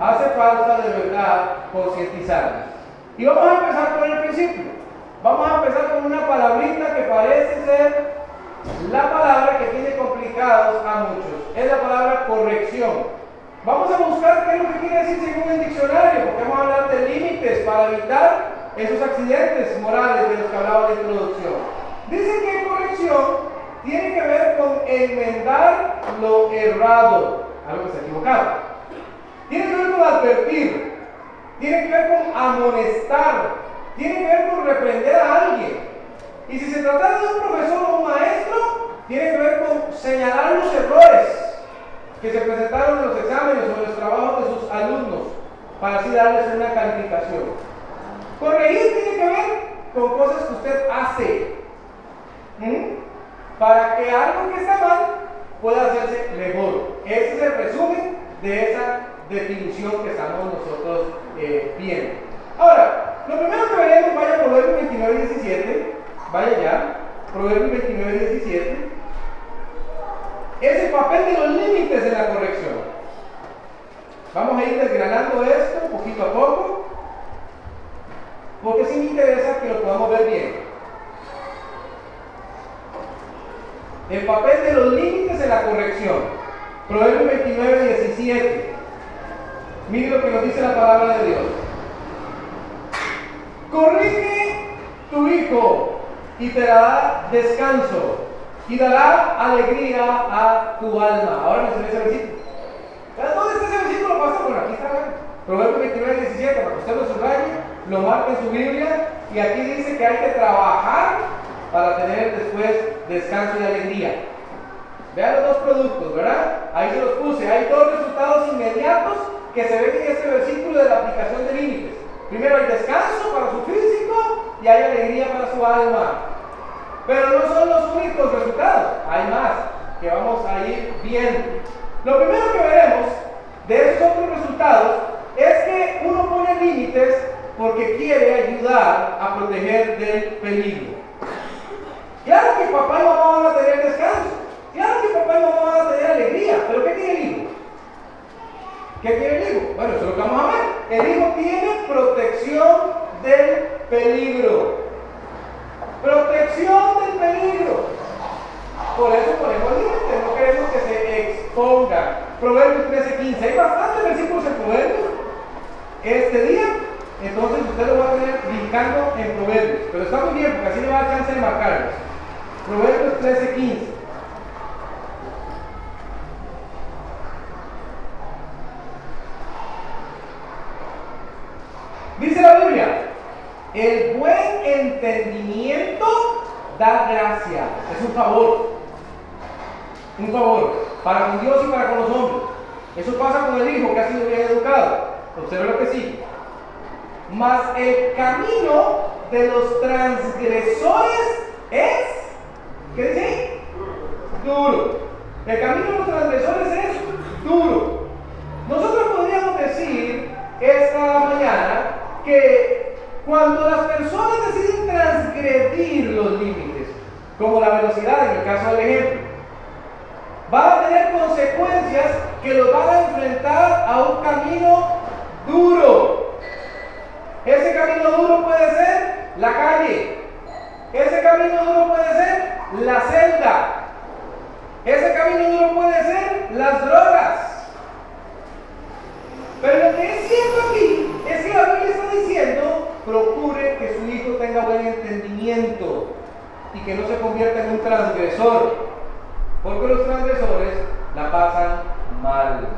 Hace falta de verdad concientizarnos. Y vamos a empezar por el principio. Vamos a empezar con una palabrita que parece ser la palabra que tiene complicados a muchos. Es la palabra corrección. Vamos a buscar qué es lo que quiere decir según el diccionario, porque vamos a hablar de límites para evitar esos accidentes morales de los que hablaba la introducción. Dice que corrección tiene que ver con enmendar lo errado, algo que está equivocado. Tiene que ver con advertir, tiene que ver con amonestar, tiene que ver con reprender a alguien. Y si se trata de un profesor o un maestro, tiene que ver con señalar los errores que se presentaron en los exámenes o en los trabajos de sus alumnos, para así darles una calificación. Corregir tiene que ver con cosas que usted hace. Para que algo que está mal pueda hacerse mejor. Ese es el resumen de esa definición que estamos nosotros eh, viendo. Ahora, lo primero que veremos, vaya a Proverbios 29 y 17, vaya ya, Proverbios 29 y 17, es el papel de los límites de la corrección. Vamos a ir desgranando esto poquito a poco porque sí me interesa que lo podamos ver bien. El papel de los límites en la corrección. Proverbios 29, 17. Mire lo que nos dice la palabra de Dios. Corrige tu hijo y te dará descanso y dará alegría a tu alma. Ahora me sale ese versículo. ¿Dónde está ese versículo? Pasa por aquí está. Proverbios 29, 17, para que usted lo subraye lo marca en su Biblia y aquí dice que hay que trabajar para tener después descanso y alegría. Vean los dos productos, ¿verdad? Ahí se los puse. Hay dos resultados inmediatos que se ven en este versículo de la aplicación de límites. Primero hay descanso para su físico y hay alegría para su alma. Pero no son los únicos resultados, hay más que vamos a ir viendo. Lo primero que veremos de esos otros resultados es que uno pone límites porque quiere ayudar a proteger del peligro. Claro que papá y mamá van a tener descanso. Claro que papá y mamá van a tener alegría. Pero ¿qué tiene el hijo? ¿Qué tiene el hijo? Bueno, eso es lo que vamos a ver. El hijo tiene protección del peligro. Protección del peligro. Por eso ponemos límites, no queremos que se exponga. Proverbios 13:15. Hay bastantes versículos en Proverbios. Este día entonces usted lo va a tener brincando en Proverbios. Pero está muy bien porque así le va a dar chance de marcarlos. Proverbios 13, 15. Dice la Biblia, el buen entendimiento da gracia. Es un favor. Un favor para con Dios y para con los hombres. Eso pasa con el hijo que ha sido bien educado. Observe lo que sigue. Mas el camino de los transgresores es, ¿qué dice? Duro. El camino de los transgresores es duro. Nosotros podríamos decir esta mañana que cuando las personas deciden transgredir los límites, como la velocidad en el caso del ejemplo, va a tener consecuencias que los van a enfrentar a un camino duro. Ese camino duro puede ser la calle. Ese camino duro puede ser la celda. Ese camino duro puede ser las drogas. Pero lo que es cierto aquí es que la Biblia está diciendo, procure que su hijo tenga buen entendimiento y que no se convierta en un transgresor. Porque los transgresores la pasan mal.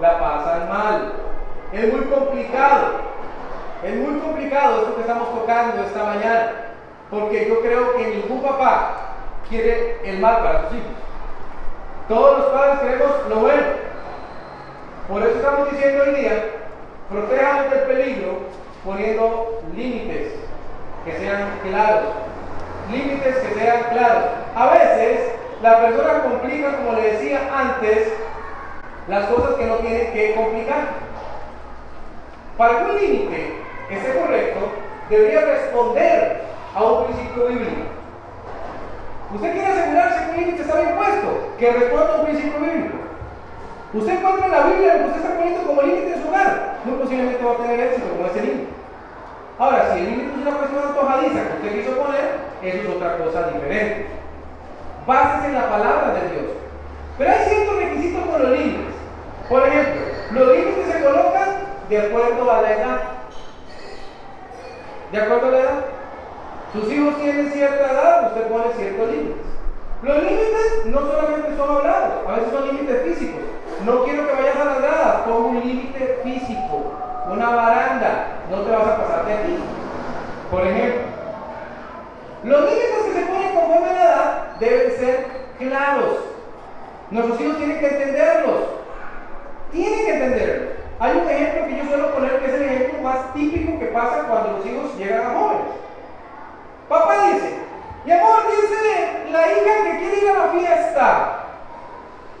La pasan mal. Es muy complicado. Es muy complicado esto que estamos tocando esta mañana. Porque yo creo que ningún papá quiere el mal para sus hijos. Todos los padres queremos lo bueno. Por eso estamos diciendo hoy día, protéjanos del peligro poniendo límites que sean claros. Límites que sean claros. A veces la persona complica, como le decía antes, las cosas que no tiene que complicar. Para que un límite esté correcto, debería responder a un principio bíblico. Usted quiere asegurarse que un límite está bien puesto, que responda a un principio bíblico. Usted encuentra en la Biblia lo que usted está poniendo como límite en su hogar, muy posiblemente va a tener éxito con ese límite. Ahora, si el límite es una cuestión antojadiza que usted quiso poner, eso es otra cosa diferente. Básese en la palabra de Dios. Pero hay ciertos requisitos con los límites. Por ejemplo, los límites se colocan de acuerdo a la edad. ¿De acuerdo a la edad? Sus hijos tienen cierta edad, usted pone ciertos límites. Los límites no solamente son hablados, a veces son límites físicos. No quiero que vayas a las gradas, pongo un límite físico, una baranda, no te vas a pasar de aquí. Por ejemplo, los límites que se ponen conforme a la edad deben ser claros. Nuestros hijos tienen que entenderlos. Tienen que entenderlos. Hay un ejemplo que yo suelo poner que es el ejemplo más típico que pasa cuando los hijos llegan a jóvenes. Papá dice, mi amor, dice la hija que quiere ir a la fiesta.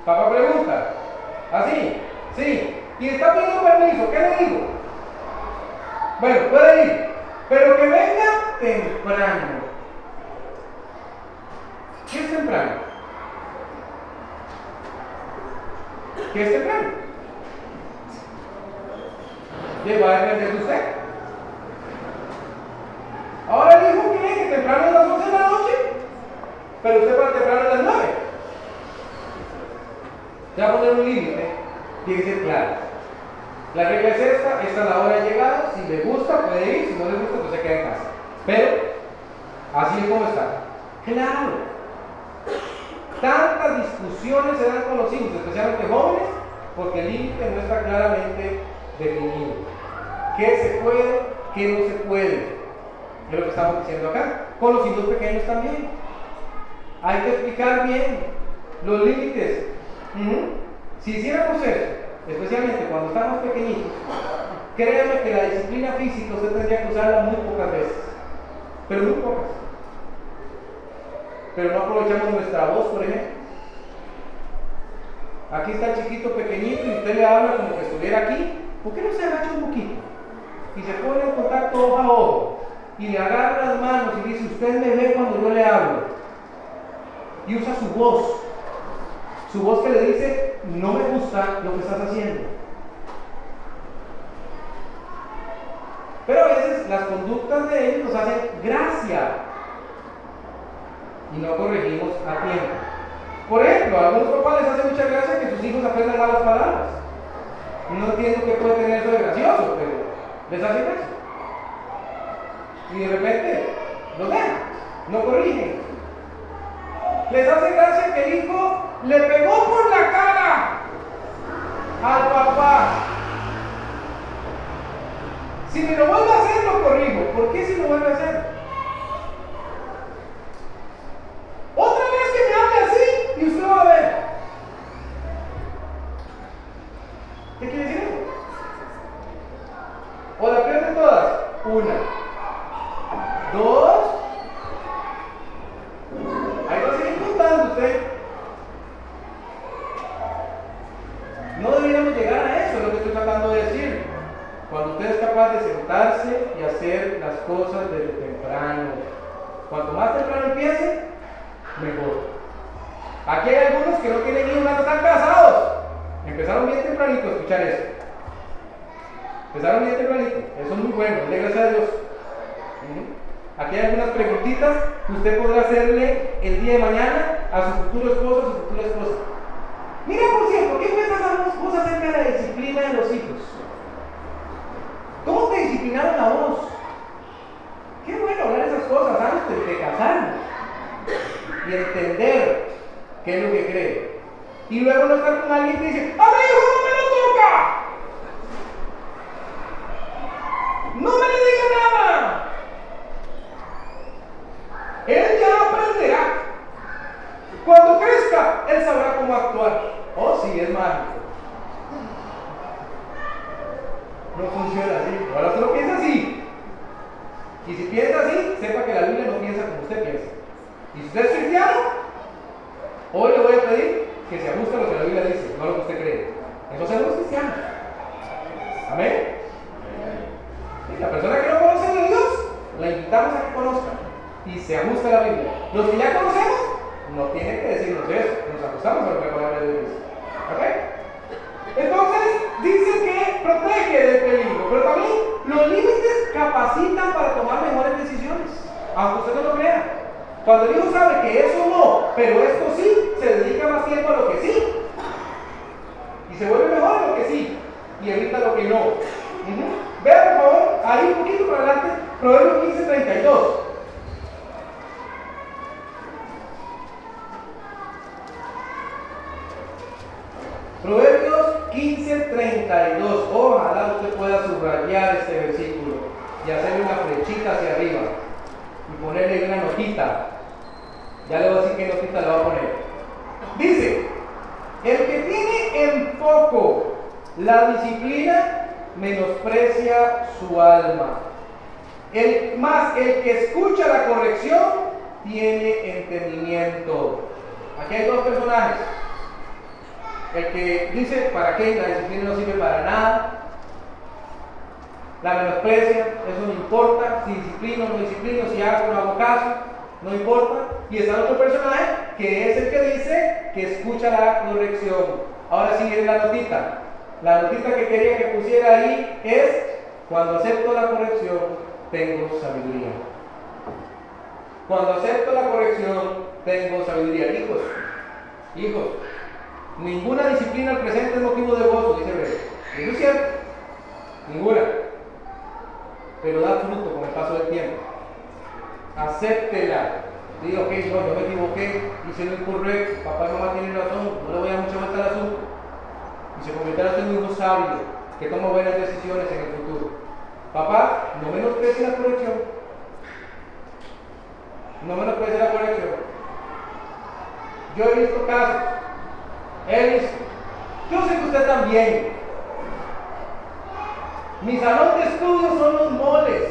Papá pregunta, así, sí, y está pidiendo permiso, ¿qué le digo? Bueno, puede ir, pero que venga temprano. ¿Qué es temprano? ¿Qué es temprano? ¿Qué va a depender de usted? Ahora dijo que, temprano es las 11 de la noche, pero usted para temprano es las 9. Ya poner un límite, tiene que ser claro. La regla es esta, esta es la hora de llegada, si le gusta puede ir, si no le gusta pues se queda en casa. Pero, así es como está. Claro. Tantas discusiones se dan con los hijos, especialmente jóvenes, porque el límite no está claramente definido. ¿Qué se puede? ¿Qué no se puede? Es lo que estamos diciendo acá. Con los hijos pequeños también. Hay que explicar bien los límites. Si hiciéramos eso, especialmente cuando estamos pequeñitos, créanme que la disciplina física usted tendría que usarla muy pocas veces. Pero muy pocas. Pero no aprovechamos nuestra voz, por ejemplo. Aquí está el chiquito pequeñito y usted le habla como que estuviera aquí. ¿Por qué no se agacha un poquito? Y se pone en contacto ojo a ojo y le agarra las manos y dice, usted me ve cuando yo le hablo. Y usa su voz. Su voz que le dice, no me gusta lo que estás haciendo. Pero a veces las conductas de ellos nos hacen gracia y no corregimos a tiempo. Por ejemplo, a algunos papás les hace mucha gracia que sus hijos aprendan malas palabras. No entiendo qué puede tener eso de gracioso, pero les hace gracia y de repente lo dejan, no corrigen. Les hace gracia que el hijo le pegó por la cara al papá. Si me lo vuelve a hacer, lo corrijo. ¿Por qué si lo vuelve a hacer? Otra vez que me hable así y usted va a ver. ¿Qué quiere decir eso? O la peor todas, una. Dos. él sabrá cómo actuar. Oh, sí, es mágico. No funciona así. Ahora usted no piensa así. Y si piensa así, sepa que la Biblia no piensa como usted piensa. Y si usted es cristiano, hoy le voy a pedir que se ajuste a lo que la Biblia dice, no a lo que usted cree. Entonces no es cristiano. Amén. Y la persona que no conoce a Dios, la invitamos a que conozca y se ajuste a la Biblia. Los que ya conocemos, no tienen que decirnos eso, nos ajustamos a lo que la palabra de Dios dice. ¿Ok? Entonces, dice que protege del peligro, pero también los límites capacitan para tomar mejores decisiones, aunque usted no lo crea. Cuando el hijo sabe que eso no, pero esto sí, se dedica más tiempo a lo que sí. Y se vuelve mejor a lo que sí, y evita lo que no. Vea por favor, ahí un poquito para adelante, Proverbios 15, 32. Proverbios 15, 32. Ojalá usted pueda subrayar este versículo y hacerle una flechita hacia arriba y ponerle una notita. Ya le voy a decir qué notita le va a poner. Dice, el que tiene en poco la disciplina menosprecia su alma. El, más el que escucha la corrección tiene entendimiento. Aquí hay dos personajes. El que dice, ¿para qué? La disciplina no sirve para nada. La menosprecia, eso no importa. Si disciplino no disciplino, si hago no hago caso, no importa. Y está otro personaje que es el que dice que escucha la corrección. Ahora sí la notita. La notita que quería que pusiera ahí es, cuando acepto la corrección, tengo sabiduría. Cuando acepto la corrección, tengo sabiduría. Hijos, hijos, Ninguna disciplina al presente es motivo de gozo, dice Hebreo. Eso es cierto. Ninguna. Pero da fruto con el paso del tiempo. Acéptela. Diga, ok, no, yo me equivoqué, hice lo incorrecto, papá y mamá tienen razón, no le voy a mucho vuelta al asunto. Y se convertirá en un hijo sabio que toma buenas decisiones en el futuro. Papá, no menosprecie la corrección. No menosprecie la corrección. Yo he visto casos él yo sé que usted también. Mi salón de estudios son los moles.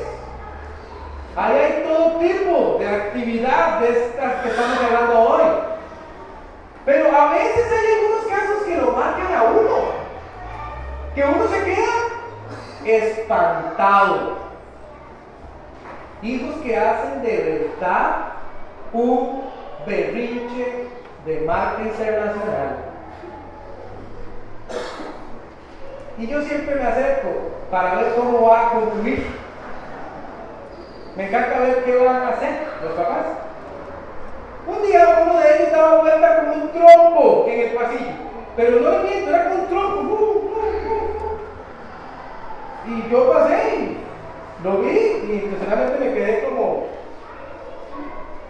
Ahí hay todo tipo de actividad de estas que estamos hablando hoy. Pero a veces hay algunos casos que lo marcan a uno. Que uno se queda espantado. Hijos que hacen de verdad un berrinche de marca internacional. Y yo siempre me acerco para ver cómo va a concluir. Me encanta ver qué van a hacer los papás. Un día uno de ellos daba vuelta con un trompo en el pasillo, pero no el viento, era con un trompo. Y yo pasé y lo vi y personalmente me quedé como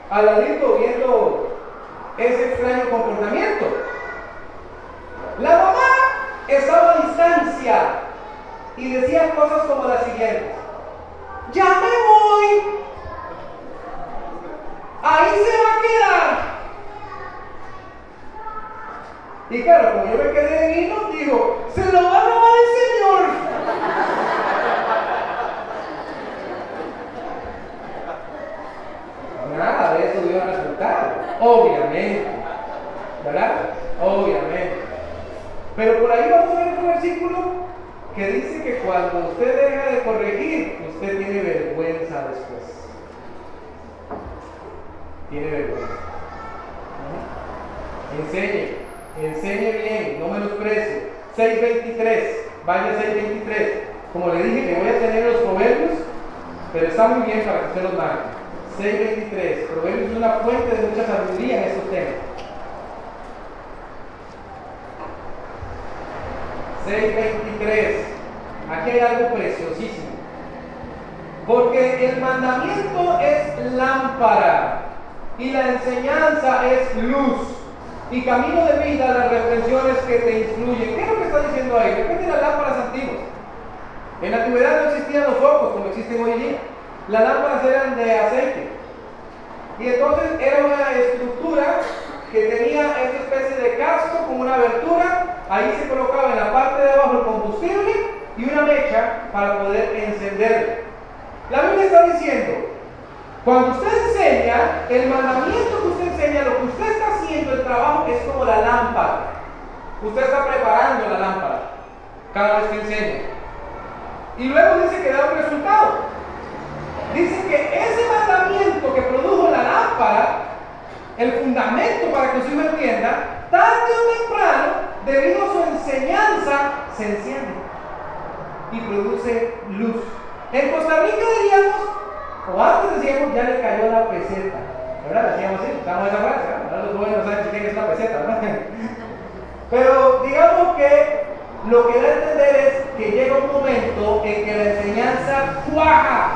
al ladito viendo ese extraño comportamiento. La mamá estaba a y decía cosas como las siguientes. Ya me voy. Ahí se va a quedar. Y claro, como yo me quedé de vino, digo, se lo va a robar el Señor. Nada de eso dio resultado, obviamente. ¿Verdad? Obviamente. Pero por ahí vamos a ver un versículo que dice que cuando usted deja de corregir, usted tiene vergüenza después. Tiene vergüenza. Enseñe, enseñe bien, no menosprecie. 6.23, vaya 6.23. Como le dije que voy a tener los proverbios, pero está muy bien para que usted los marque. 6.23, proverbios es una fuente de mucha sabiduría en estos temas. 6.23. Aquí hay algo preciosísimo. Porque el mandamiento es lámpara y la enseñanza es luz y camino de vida las reflexiones que te influyen. ¿Qué es lo que está diciendo ahí? De las lámparas antiguas. En la antigüedad no existían los focos como existen hoy día. Las lámparas eran de aceite. Y entonces era una estructura que tenía esta especie de casco con una abertura, ahí se colocaba en la parte de abajo el combustible y una mecha para poder encenderlo. La Biblia está diciendo, cuando usted enseña, el mandamiento que usted enseña, lo que usted está haciendo, el trabajo es como la lámpara. Usted está preparando la lámpara cada vez que enseña. Y luego dice que da un resultado. Dice que ese mandamiento que produjo la lámpara, el fundamento para que su hijo entienda, tarde o temprano, debido a su enseñanza, se enciende y produce luz. En Costa Rica diríamos, o antes decíamos, ya le cayó la peseta. ¿Verdad? Decíamos así, estamos esa frase, ahora los jóvenes no saben qué es la peseta, ¿verdad? Pero digamos que lo que da a entender es que llega un momento en que la enseñanza cuaja.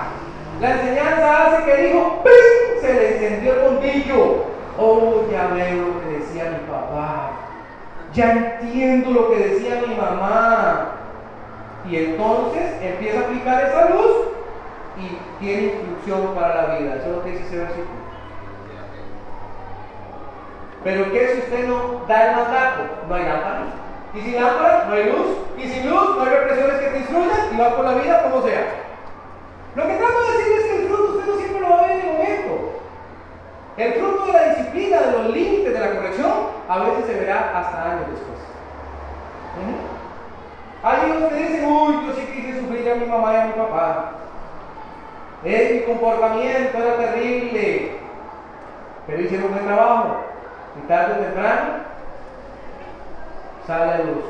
La enseñanza hace que el hijo ¡ping! se le encendió el bombillo. Oh, ya veo lo que decía mi papá. Ya entiendo lo que decía mi mamá. Y entonces empieza a aplicar esa luz y tiene instrucción para la vida. Eso es lo que dice ese versículo. Pero ¿qué si usted no da el mandato? No hay lámpara. Y sin lámpara no hay luz. Y sin luz no hay represiones que te instruyan y va por la vida como sea. Lo que trato de decir es que el fruto usted no siempre lo va a ver en el momento. El fruto de la disciplina, de los límites de la corrección, a veces se verá hasta años después. Hay unos que dicen, uy, yo sí quise sufrir a mi mamá y a mi papá. Es mi comportamiento era terrible. Pero hicieron un buen trabajo. Y tarde o temprano sale a luz.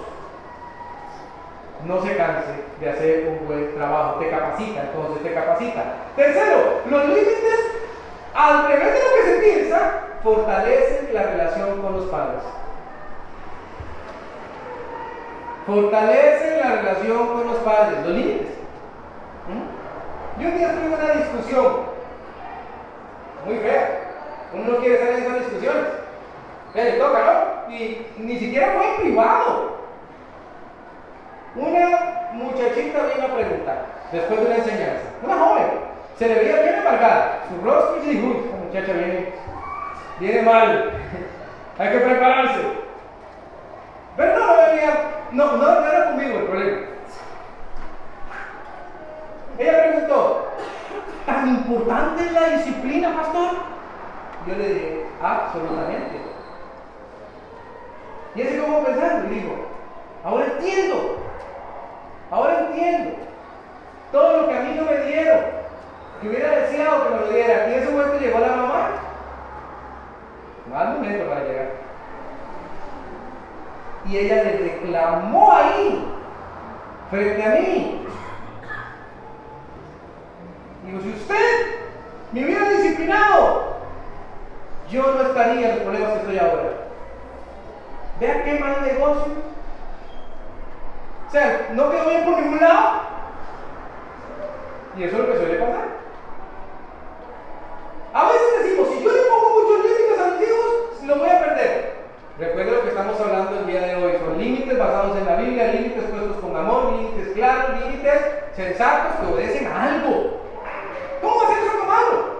No se canse de hacer un buen trabajo. Te capacita, entonces te capacita. Tercero, los límites, al revés de lo que se piensa, fortalecen la relación con los padres. Fortalecen la relación con los padres, los límites. ¿Mm? Yo un día tuve una discusión muy fea. Uno no quiere estar en esas discusiones. Le toca, ¿no? Y ni siquiera fue en privado. Una muchachita vino a preguntar, después de una enseñanza. Una joven, se le veía bien amargada. Su rostro y dijo, esta muchacha viene, viene mal. Hay que prepararse. Pero no, no venía no, no, era conmigo el problema. Ella preguntó, ¿tan importante es la disciplina, pastor? Yo le dije, absolutamente. Y se quedó pensando y dijo, ahora entiendo, ahora entiendo todo lo que a mí no me dieron, que hubiera deseado que me lo diera. Y en ese momento llegó la mamá. Mal momento para llegar y ella le reclamó ahí, frente a mí. Digo, si usted me hubiera disciplinado, yo no estaría en los problemas que estoy ahora. Vea qué mal negocio. O sea, no quedó bien por ningún lado. Y eso es lo que suele pasar. A veces decimos, si yo le pongo muchos límites a mis hijos, lo voy a perder. Recuerden lo que hablando el día de hoy. Son límites basados en la Biblia, límites puestos con amor, límites claros, límites sensatos que obedecen a algo. ¿Cómo hacer eso malo?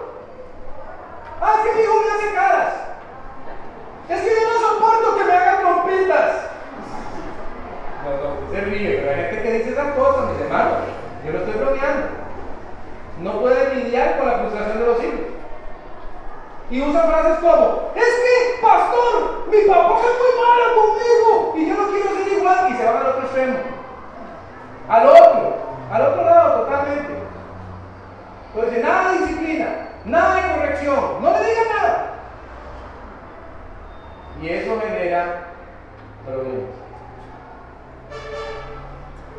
Ah, es que mi hijo me hace caras. Es que yo no soporto que me hagan trompitas. No, no, se ríe, pero hay gente que dice esas cosas, mis hermanos. Yo no estoy bromeando. No puede lidiar con la frustración de los hijos. Y usa frases como, es que, pastor, mi papá fue muy malo conmigo y yo no quiero ser igual. Y se van al otro extremo. Al otro, al otro lado totalmente. Entonces, nada de disciplina, nada de corrección, no le digan nada. Y eso genera problemas.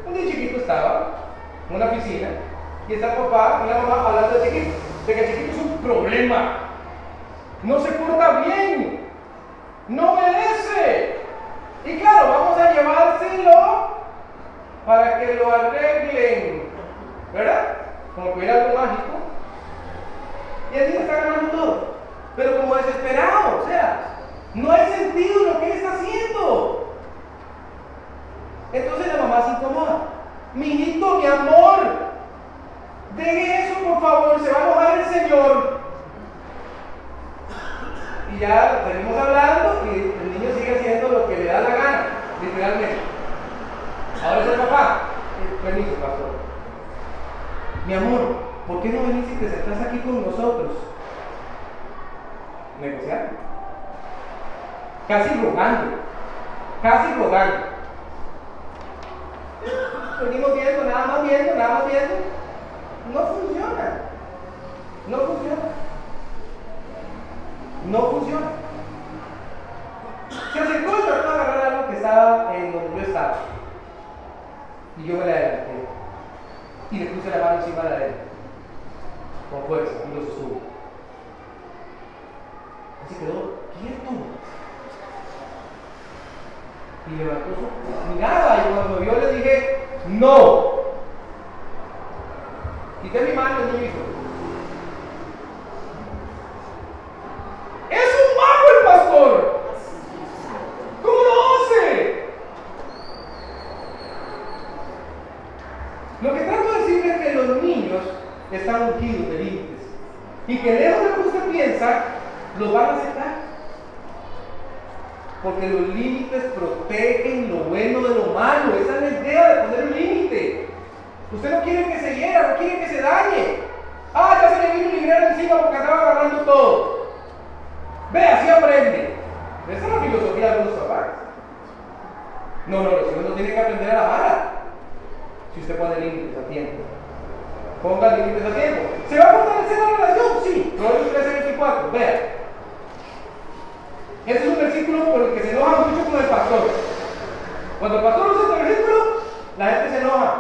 Un día chiquito estaba en una piscina y está el papá y la mamá hablando de chiquito, de que el chiquito es un problema no se porta bien, no merece. Y claro, vamos a llevárselo para que lo arreglen, ¿verdad? Como que hubiera algo mágico. Y niño está ganando todo, pero como desesperado, o sea, no hay sentido en lo que él está haciendo. Entonces la mamá se incomoda. Mi hijito, mi amor, deje eso por favor, se va a enojar el Señor ya seguimos hablando y el niño sigue haciendo lo que le da la gana, literalmente. Ahora es el papá. Permiso, pastor. Mi amor, ¿por qué no venís y te sentás aquí con nosotros? Negociar. Casi rogando, casi rogando. Venimos viendo, nada más viendo, nada más viendo. No funciona. No funciona. No funciona. Se acercó y trató de agarrar algo que estaba en donde yo estaba. Y yo me la adelanté. Y le puse la mano encima de él. Con fuerza. Y lo sostuvo. Así quedó quieto. Y levantó su mirada. Y cuando vio le dije, no. Quité mi mano y me dijo, es un mago el pastor. ¿Cómo lo hace? Lo que trato de decirle es que los niños están ungidos de límites y que lejos de lo que usted piensa, los van a aceptar. Porque los límites protegen lo bueno de lo malo. Esa es la idea de poner un límite. Usted no quiere que se hiera, no quiere que se dañe. Ah, ya se le vino un librero encima porque estaba agarrando todo. Ve, así aprende. Esa es la filosofía de los papás. No, no, los hijos no tienen que aprender a la mala. Si usted pone límites a tiempo. Ponga límites a tiempo. ¿Se va a fortalecer la relación? Sí. Proverbios 13, 24. Vea. Este es un versículo por el que se enoja mucho con el pastor. Cuando el pastor usa este versículo, la gente se enoja.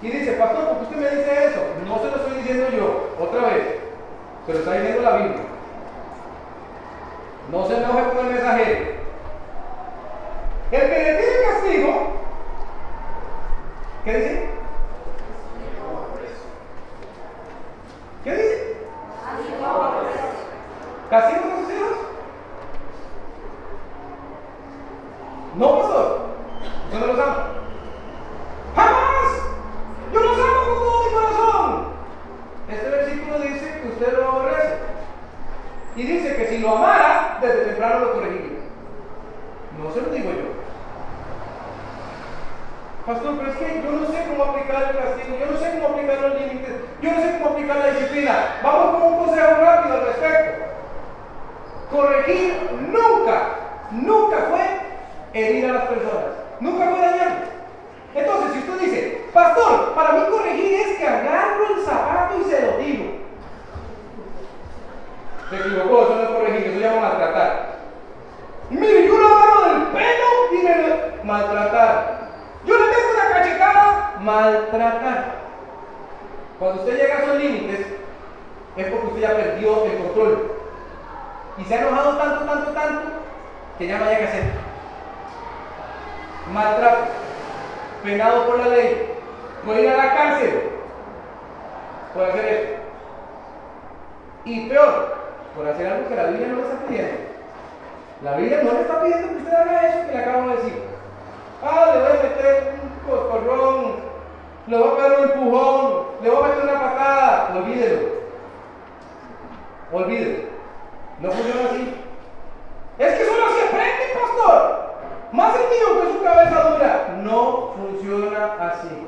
Y dice, pastor, ¿por qué usted me dice eso? No se lo estoy diciendo yo, otra vez. Se lo está diciendo la Biblia. No se enoje con el mensajero. El que le tiene castigo, ¿qué dice? ¿Qué dice? ¿Castigo a sus hijos? No, pastor. Yo no los amo. ¡Jamás! Yo los amo con todo mi corazón. Este versículo dice que usted lo aborrece. Y dice que si lo amara, desde temprano lo corregiría. No se lo digo yo. Pastor, pero es que yo no sé cómo aplicar el castigo, yo no sé cómo aplicar los límites, yo no sé cómo aplicar la disciplina. Vamos con un consejo rápido al respecto. Corregir nunca, nunca fue herir a las personas, nunca fue dañarlas. Entonces, si usted dice, pastor, para mí corregir es que agarro el zapato y se lo digo. Se equivocó, eso no es corregir, eso se llama maltratar. Mire, yo lo agarro del pelo y me lo... maltratar. Yo le meto una cachetada, maltratar. Cuando usted llega a esos límites, es porque usted ya perdió el control. Y se ha enojado tanto, tanto, tanto, que ya no haya que hacer. Maltrato, penado por la ley, puede ir a la cárcel, puede hacer eso. Y peor, por hacer algo que la Biblia no le está pidiendo. La Biblia no le está pidiendo que usted haga eso que le acabo de decir. Ah, le voy a meter un coscorrón, le voy a pegar un empujón, le voy a meter una patada. Olvídelo. Olvídelo. No funciona así. Es que solo así aprende, pastor. Más mío que su cabeza dura. No funciona así.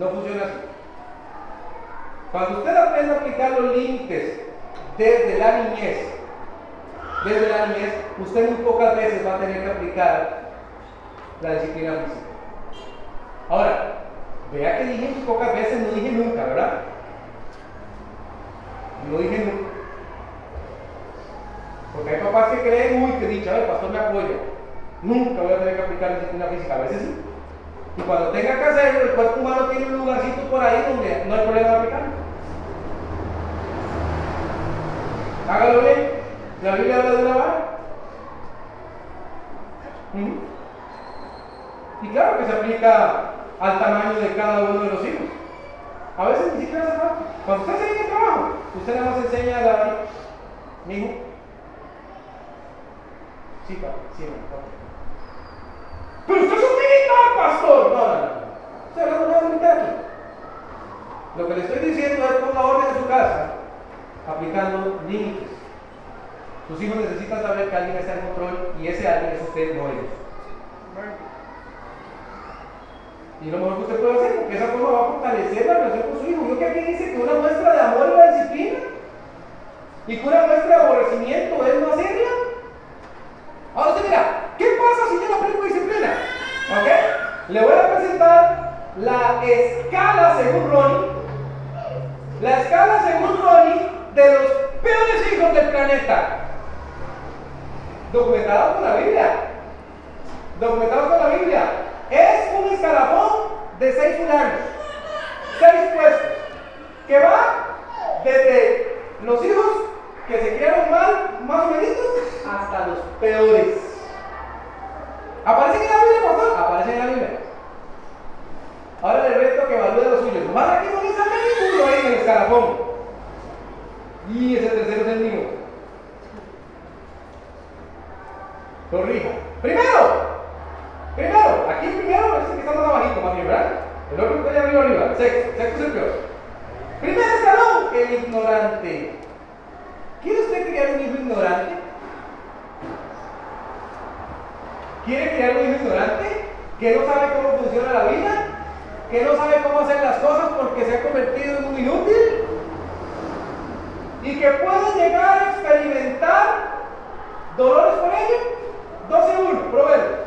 No funciona así. Cuando usted aprende a aplicar los límites desde la niñez, desde la niñez, usted muy pocas veces va a tener que aplicar la disciplina física. Ahora, vea que dije muy pocas veces, no dije nunca, ¿verdad? No dije nunca. Porque hay papás que creen, uy, que dicha, el pastor me apoya. Nunca voy a tener que aplicar la disciplina física, a veces sí. Y cuando tenga que hacerlo, el cuerpo humano tiene un lugarcito por ahí donde no hay problema de aplicarlo. Hágalo bien. La Biblia habla de una vara. ¿Mm? Y claro que se aplica al tamaño de cada uno de los hijos. A veces ni siquiera se falta. Cuando usted se viene el trabajo, usted nada más enseña a la mi hijo. Sí, papá, sí, papá. Pero usted es un militar, pastor. No, no, no. Estoy hablando de un militar. Lo que le estoy diciendo es ponga orden en su casa, aplicando límites. Tus hijos necesitan saber que alguien está en control y ese alguien es usted, no ellos. Y lo mejor que usted puede hacer, porque esa forma va a fortalecer la relación con su hijo. Yo que aquí dice que una muestra de amor es la disciplina y que una muestra de aborrecimiento es no hacerla. Ahora usted mira, ¿qué pasa si yo no aplico disciplina? ¿Ok? Le voy a presentar la escala según Ronnie. La escala según Ronnie de los peores hijos del planeta. Documentados con la Biblia. Documentados con la Biblia. Es un escalafón de seis fulanos. Seis puestos. Que va desde los hijos que se criaron mal, más o menos, hasta los peores. ¿Aparecen en la Biblia, pastor? Aparecen en la Biblia. Ahora le reto que evalúe los suyos. Más aquí no le ahí en el escalafón. Y ese tercero es el mío. Corrija. Primero, primero, aquí primero es el que está más abajito, más bien, ¿verdad? El otro está allá arriba, arriba. Sexto, sexto es el peor. Primer escalón, el ignorante. ¿Quiere usted criar un hijo ignorante? ¿Quiere criar un hijo ignorante? ¿Que no sabe cómo funciona la vida? ¿Que no sabe cómo hacer las cosas porque se ha convertido en un inútil? ¿Y que puede llegar a experimentar dolores por ello? 12 1, proveedor.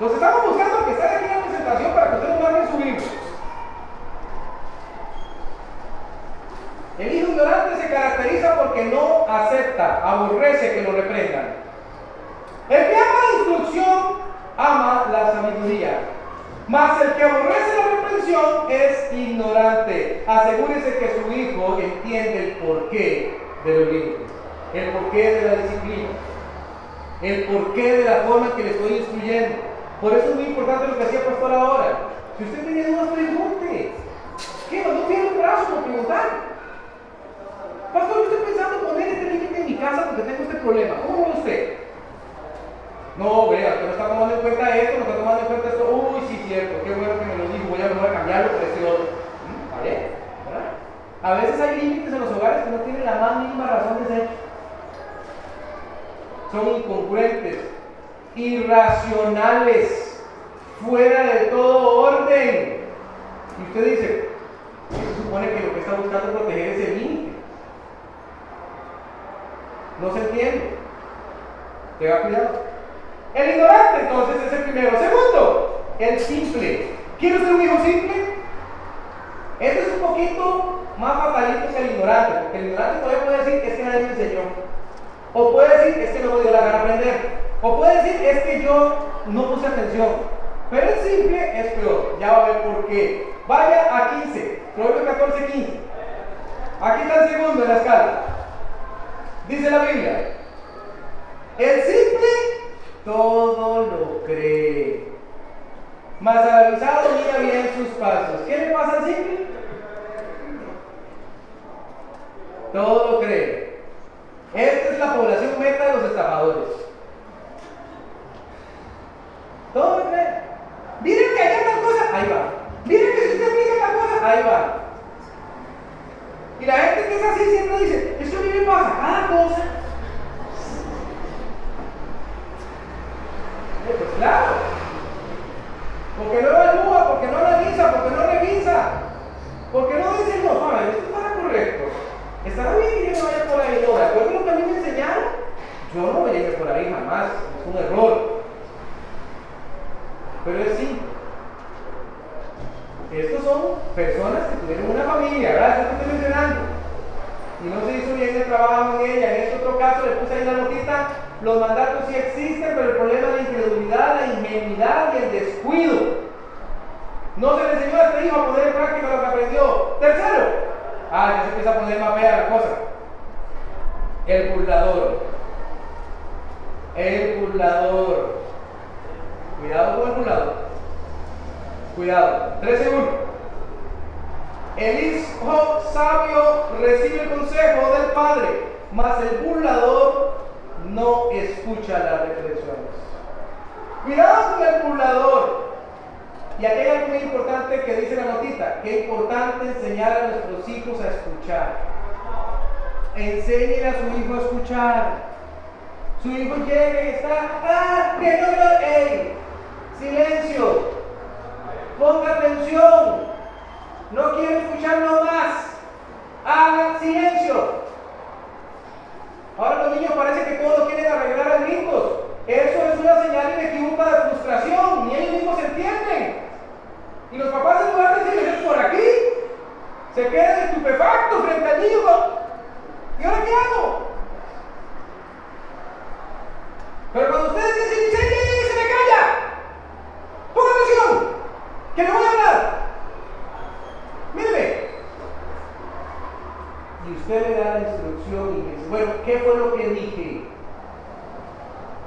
Los estamos buscando que estén aquí en la presentación para que ustedes marquen su libro. El hijo ignorante se caracteriza porque no acepta, aborrece que lo reprendan. El que ama la instrucción ama la sabiduría. Mas el que aborrece la reprensión es ignorante. Asegúrese que su hijo entiende el porqué de los límites, el porqué de la disciplina, el porqué de la forma en que le estoy instruyendo. Por eso es muy importante lo que hacía pastor ahora. Si usted tiene dudas, pregunte. ¿Qué? No tiene un brazo por preguntar. Pastor, yo estoy pensando poner este límite en mi casa porque tengo este problema. ¿Cómo ve usted? No, vea, usted no está tomando en cuenta esto, no está tomando en cuenta esto. Uy, sí, cierto, qué bueno que me lo dijo, voy a mejor a cambiarlo por este otro. ¿Mm? ¿Vale? ¿Verdad? A veces hay límites en los hogares que no tienen la más mínima razón de ser. Son incongruentes, irracionales, fuera de todo orden. Y usted dice, se supone que lo que está buscando es proteger ese límite. No se entiende. Tenga cuidado. El ignorante entonces es el primero. Segundo, el simple. ¿Quiere usted un hijo simple? Este es un poquito más fatalito que el ignorante, porque el ignorante todavía puede decir es que nadie me enseñó. O puede decir es que no me dio la gana aprender. O puede decir es que yo no puse atención. Pero el simple es peor. Ya va a ver por qué. Vaya a 15. Proverbios 14, 15. Aquí está el segundo en la escala. Dice la Biblia. El simple todo lo cree. Mas avisado mira bien sus pasos. ¿Qué le pasa al simple? Todo lo cree. Esta es la población meta de los estafadores. Todo cree. Miren que hay tal cosa, ahí va. Miren que si usted aplica tal cosa, ahí va. Y la gente que es así siempre dice, esto a mí me pasa cada cosa. Pues claro. Porque no evalúa, porque no analiza, porque no revisa. Porque no, Juan, esto está correcto. Estará bien que yo no vaya por ahí. No, de acuerdo a lo que a mí me enseñaron, yo no voy a por ahí jamás. Es un error. Pero es sí. Estos son personas que tuvieron una familia, ¿verdad? Eso estoy mencionando. Y no se hizo bien el trabajo en ella. En este otro caso le puse ahí la notita los mandatos sí existen, pero el problema es la incredulidad, la ingenuidad y el descuido. No se le enseñó a este hijo a poner en práctica lo que aprendió. Tercero, ah, ya se empieza a poner más fea la cosa. El burlador. El burlador. Cuidado con el burlador. Cuidado. 13 1. El hijo sabio recibe el consejo del padre, mas el burlador no escucha las reflexiones. Cuidado con el burlador. Y aquí hay algo muy importante que dice la notita, que es importante enseñar a nuestros hijos a escuchar. Enseñen a su hijo a escuchar. Su hijo llega y está, ah, que no, no, ey, silencio, ponga atención, no quiero escucharlo más, hagan silencio. Ahora los niños parece que todo lo quieren arreglar a gritos. Eso es una señal inequívoca de frustración, ni ellos mismos se entienden. Y los papás en lugar de decirles por aquí, se quedan estupefactos frente al niño. ¿Y ahora qué hago? Pero cuando ustedes dicen, se me calla. Ponga atención, que le voy a hablar. Míreme. Y usted le da la instrucción y dice, bueno, ¿qué fue lo que dije?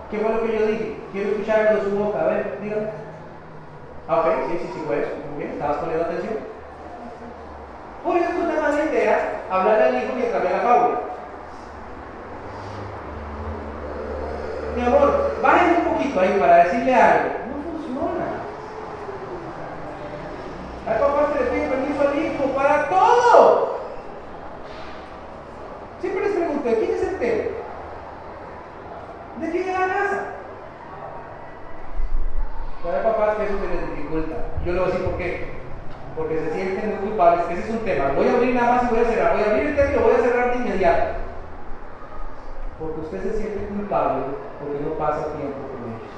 ¿Qué fue lo que yo dije? Quiero escucharlo de su boca. A ver, dígame. Ah, ok, sí, sí, sí fue eso. Muy bien, ¿estabas poniendo atención? Pues es una mala idea hablar al hijo mientras ve la fábula. Mi amor, bájenme un poquito ahí para decirle algo. No funciona. Hay papás que le piden permiso al hijo para todo. Siempre les pregunto, ¿quién es el tema? ¿De la casa? Pero papás que eso se les dificulta. Yo le voy a decir por qué. Porque se sienten muy culpables. Ese es un tema. Voy a abrir nada más y voy a cerrar. Voy a abrir el tema y lo voy a cerrar de inmediato. Porque usted se siente culpable porque no pasa tiempo con ellos.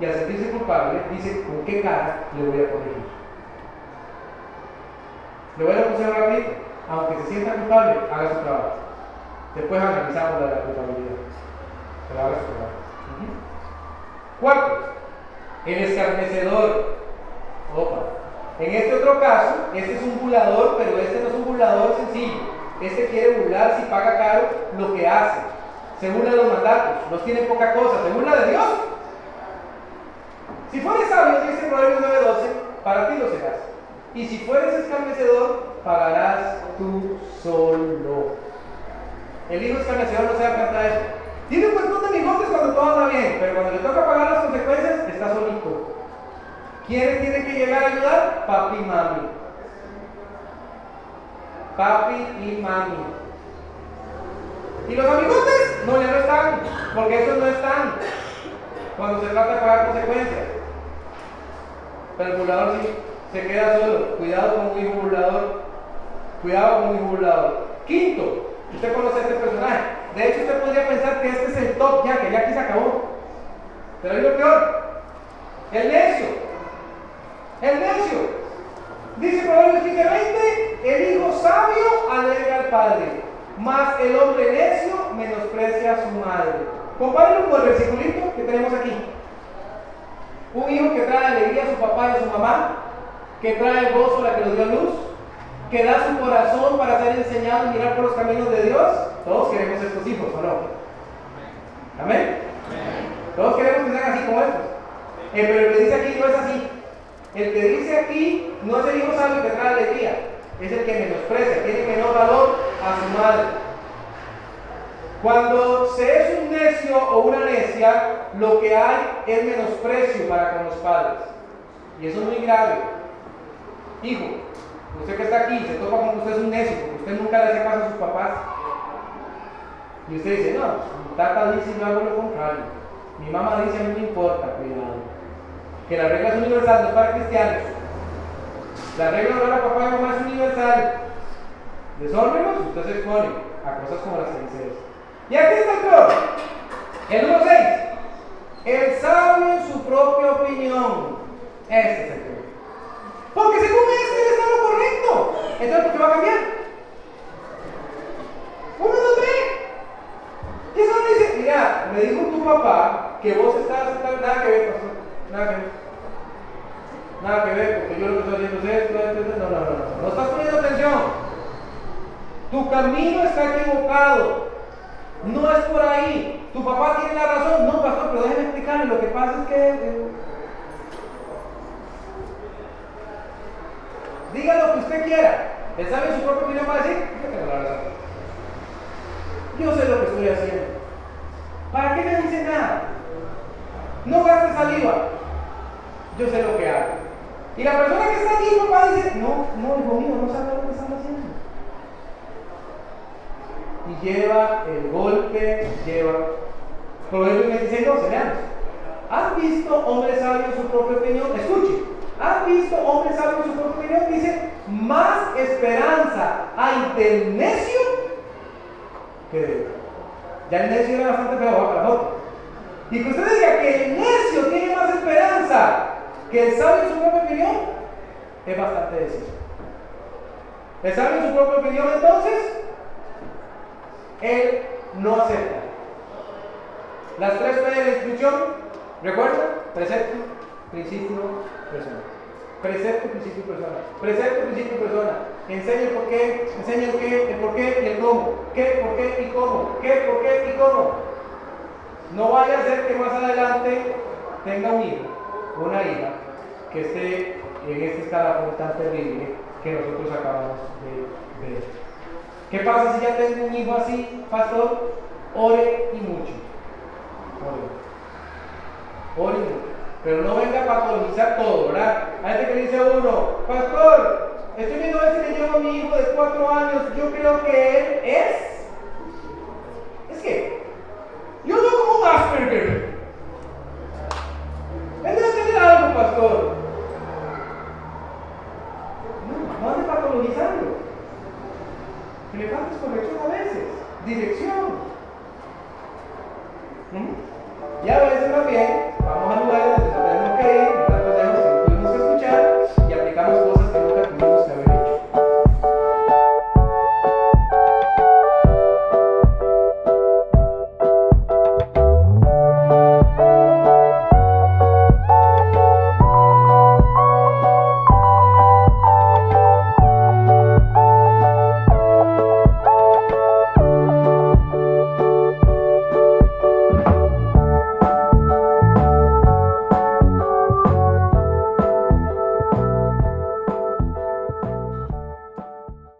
Y al sentirse culpable, dice, ¿con qué cara le voy a corregir? Le voy a poner rápido. Aunque se sienta culpable, haga su trabajo. Después analizamos la de la culpabilidad. Pero haga su trabajo. Cuarto, el escarnecedor. Opa. En este otro caso, este es un burlador, pero este no es un burlador sencillo. Este quiere burlar si paga caro lo que hace. Se burla de los mandatos, los tiene poca cosa, se burla de Dios. Si fueres sabio, dice Proverbios 9:12, para ti lo serás. Y si fueres escarnecedor, pagarás tú solo. El hijo escarnecedor no se da cuenta de eso. Tiene un montón de bigotes cuando todo anda bien, pero cuando le toca pagar las consecuencias, está solito. ¿Quiénes tienen que llegar a ayudar? Papi y mami. Papi y mami. Y los amigotes no, ya no están, porque esos no están cuando se trata de pagar consecuencias. Pero el burlador sí se queda solo. Cuidado con un hijo burlador. Cuidado con un hijo burlador. Quinto, usted conoce a este personaje. De hecho, usted podría pensar que este es el top ya, que ya aquí se acabó. Pero es lo peor. El necio. El necio. Dice Proverbios 15:20, el hijo sabio alegra al padre, mas el hombre necio menosprecia a su madre. Compárenlo con el versículo que tenemos aquí. Un hijo que trae alegría a su papá y a su mamá, que trae gozo a la que nos dio luz, que da su corazón para ser enseñado y mirar por los caminos de Dios. Todos queremos estos hijos, ¿o no? Amén. Todos queremos que sean así como estos. Eh, pero el que dice aquí no es así. El que dice aquí no es el hijo sabio que trae alegría, es el que menosprecia, tiene menor valor a su madre. Cuando se es un necio o una necia, lo que hay es menosprecio para con los padres. Y eso es muy grave. Hijo, usted que está aquí se topa con que usted es un necio, porque usted nunca le hace caso a sus papás. Y usted dice, no, mi tata dice y yo hago lo contrario. Mi mamá dice a mí no importa, cuidado. Que la regla es universal, no es para cristianos. La regla de la papá y mamá es universal. Desórdenos, usted se expone a cosas como las dice Y aquí está el peor. El número 6. El sabio en su propia opinión. Este es el peor. Porque según este él está en lo correcto. Entonces, ¿por qué va a cambiar? Uno lo ve. Y eso dice, mira, me dijo tu papá que vos estás, nada que ver, pastor. Nada que ver. Nada que ver, porque yo lo que estoy haciendo es esto, esto, esto. No, no, no, no. No estás poniendo atención. Tu camino está equivocado. No es por ahí. Tu papá tiene la razón. No, pastor, pero déjeme explicarle. Lo que pasa es que. Eh, diga lo que usted quiera. Él sabe su propia opinión para decir. Yo sé lo que estoy haciendo. ¿Para qué me dice nada? No gaste saliva. Yo sé lo que hago. Y la persona que está aquí, papá, dice, no, no, hijo mío, no sabe lo que están haciendo. Y lleva el golpe, lleva. Proverbios 26, 12, veamos. ¿Has visto hombre sabio su propia opinión? Escuche. ¿Has visto hombre sabio en su propia opinión? Dice, más esperanza hay del necio que de Ya el necio era bastante feo, para la. Y que usted diga que el necio tiene más esperanza que el sabio en su propia opinión, es bastante decir. ¿Le saben su propia opinión entonces? Él no acepta. Las tres P de la instrucción, ¿recuerda? Precepto, principio, persona. Precepto, principio, persona. Precepto, principio, persona. Enseña el por qué, enseña el qué, el por qué y el cómo. ¿Qué, por qué y cómo? ¿Qué, por qué y cómo? No vaya a ser que más adelante tenga un hijo, una hija, que esté en este escalafón tan terrible que nosotros acabamos de ver. ¿Qué pasa si ya tengo un hijo así, pastor? Ore y mucho. Ore. Pero no venga a patologizar todo, ¿verdad? Hay gente que dice a uno, pastor, estoy viendo a veces que llevo a mi hijo de cuatro años, yo creo que él es. Es que, yo veo como un Asperger. Él debe tener algo, pastor.